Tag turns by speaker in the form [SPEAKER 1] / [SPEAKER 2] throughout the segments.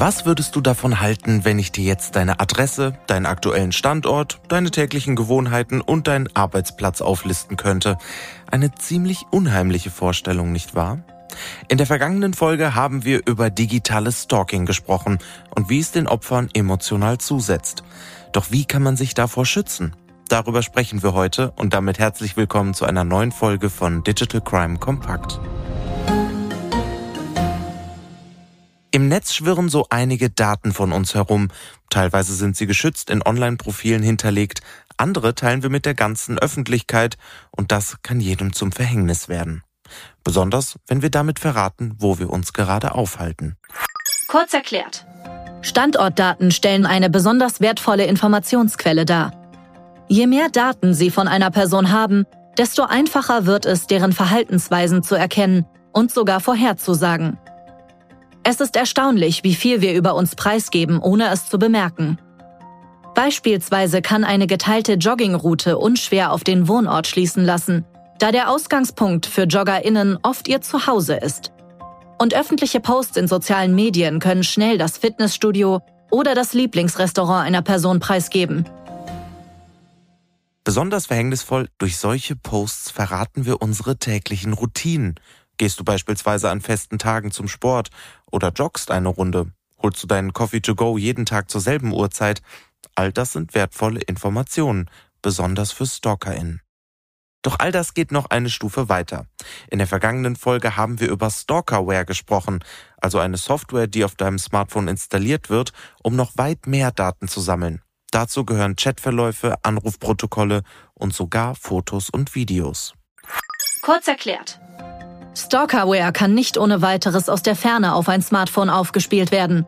[SPEAKER 1] Was würdest du davon halten, wenn ich dir jetzt deine Adresse, deinen aktuellen Standort, deine täglichen Gewohnheiten und deinen Arbeitsplatz auflisten könnte? Eine ziemlich unheimliche Vorstellung, nicht wahr? In der vergangenen Folge haben wir über digitales Stalking gesprochen und wie es den Opfern emotional zusetzt. Doch wie kann man sich davor schützen? Darüber sprechen wir heute und damit herzlich willkommen zu einer neuen Folge von Digital Crime Compact. Im Netz schwirren so einige Daten von uns herum. Teilweise sind sie geschützt in Online-Profilen hinterlegt, andere teilen wir mit der ganzen Öffentlichkeit und das kann jedem zum Verhängnis werden. Besonders, wenn wir damit verraten, wo wir uns gerade aufhalten.
[SPEAKER 2] Kurz erklärt. Standortdaten stellen eine besonders wertvolle Informationsquelle dar. Je mehr Daten Sie von einer Person haben, desto einfacher wird es, deren Verhaltensweisen zu erkennen und sogar vorherzusagen. Es ist erstaunlich, wie viel wir über uns preisgeben, ohne es zu bemerken. Beispielsweise kann eine geteilte Joggingroute unschwer auf den Wohnort schließen lassen, da der Ausgangspunkt für JoggerInnen oft ihr Zuhause ist. Und öffentliche Posts in sozialen Medien können schnell das Fitnessstudio oder das Lieblingsrestaurant einer Person preisgeben.
[SPEAKER 1] Besonders verhängnisvoll, durch solche Posts verraten wir unsere täglichen Routinen, Gehst du beispielsweise an festen Tagen zum Sport oder joggst eine Runde? Holst du deinen Coffee to go jeden Tag zur selben Uhrzeit? All das sind wertvolle Informationen, besonders für StalkerInnen. Doch all das geht noch eine Stufe weiter. In der vergangenen Folge haben wir über Stalkerware gesprochen, also eine Software, die auf deinem Smartphone installiert wird, um noch weit mehr Daten zu sammeln. Dazu gehören Chatverläufe, Anrufprotokolle und sogar Fotos und Videos.
[SPEAKER 2] Kurz erklärt. Stalkerware kann nicht ohne weiteres aus der Ferne auf ein Smartphone aufgespielt werden.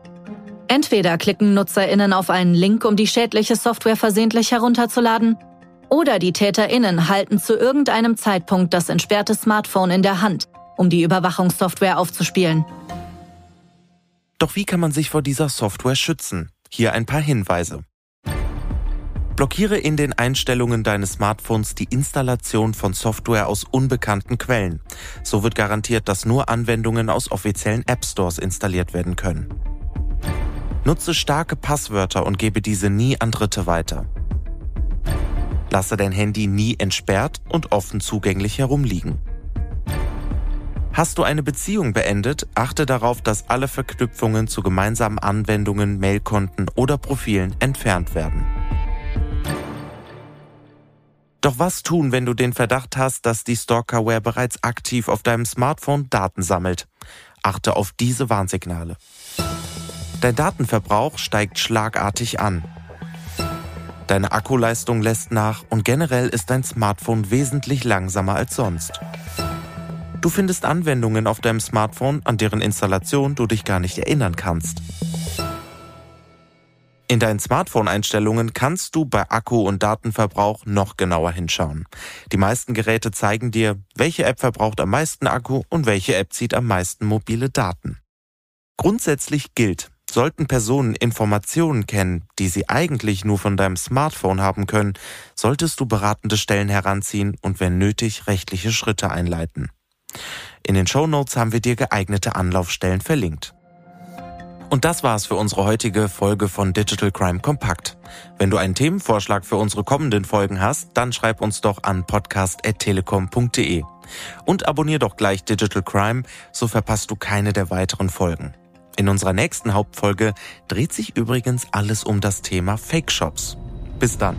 [SPEAKER 2] Entweder klicken Nutzerinnen auf einen Link, um die schädliche Software versehentlich herunterzuladen, oder die Täterinnen halten zu irgendeinem Zeitpunkt das entsperrte Smartphone in der Hand, um die Überwachungssoftware aufzuspielen.
[SPEAKER 1] Doch wie kann man sich vor dieser Software schützen? Hier ein paar Hinweise. Blockiere in den Einstellungen deines Smartphones die Installation von Software aus unbekannten Quellen. So wird garantiert, dass nur Anwendungen aus offiziellen App Stores installiert werden können. Nutze starke Passwörter und gebe diese nie an Dritte weiter. Lasse dein Handy nie entsperrt und offen zugänglich herumliegen. Hast du eine Beziehung beendet, achte darauf, dass alle Verknüpfungen zu gemeinsamen Anwendungen, Mailkonten oder Profilen entfernt werden. Doch was tun, wenn du den Verdacht hast, dass die Stalkerware bereits aktiv auf deinem Smartphone Daten sammelt? Achte auf diese Warnsignale. Dein Datenverbrauch steigt schlagartig an. Deine Akkuleistung lässt nach und generell ist dein Smartphone wesentlich langsamer als sonst. Du findest Anwendungen auf deinem Smartphone, an deren Installation du dich gar nicht erinnern kannst. In deinen Smartphone-Einstellungen kannst du bei Akku- und Datenverbrauch noch genauer hinschauen. Die meisten Geräte zeigen dir, welche App verbraucht am meisten Akku und welche App zieht am meisten mobile Daten. Grundsätzlich gilt, sollten Personen Informationen kennen, die sie eigentlich nur von deinem Smartphone haben können, solltest du beratende Stellen heranziehen und wenn nötig rechtliche Schritte einleiten. In den Show Notes haben wir dir geeignete Anlaufstellen verlinkt. Und das war's für unsere heutige Folge von Digital Crime Kompakt. Wenn du einen Themenvorschlag für unsere kommenden Folgen hast, dann schreib uns doch an podcast.telekom.de. Und abonnier doch gleich Digital Crime, so verpasst du keine der weiteren Folgen. In unserer nächsten Hauptfolge dreht sich übrigens alles um das Thema Fake Shops. Bis dann.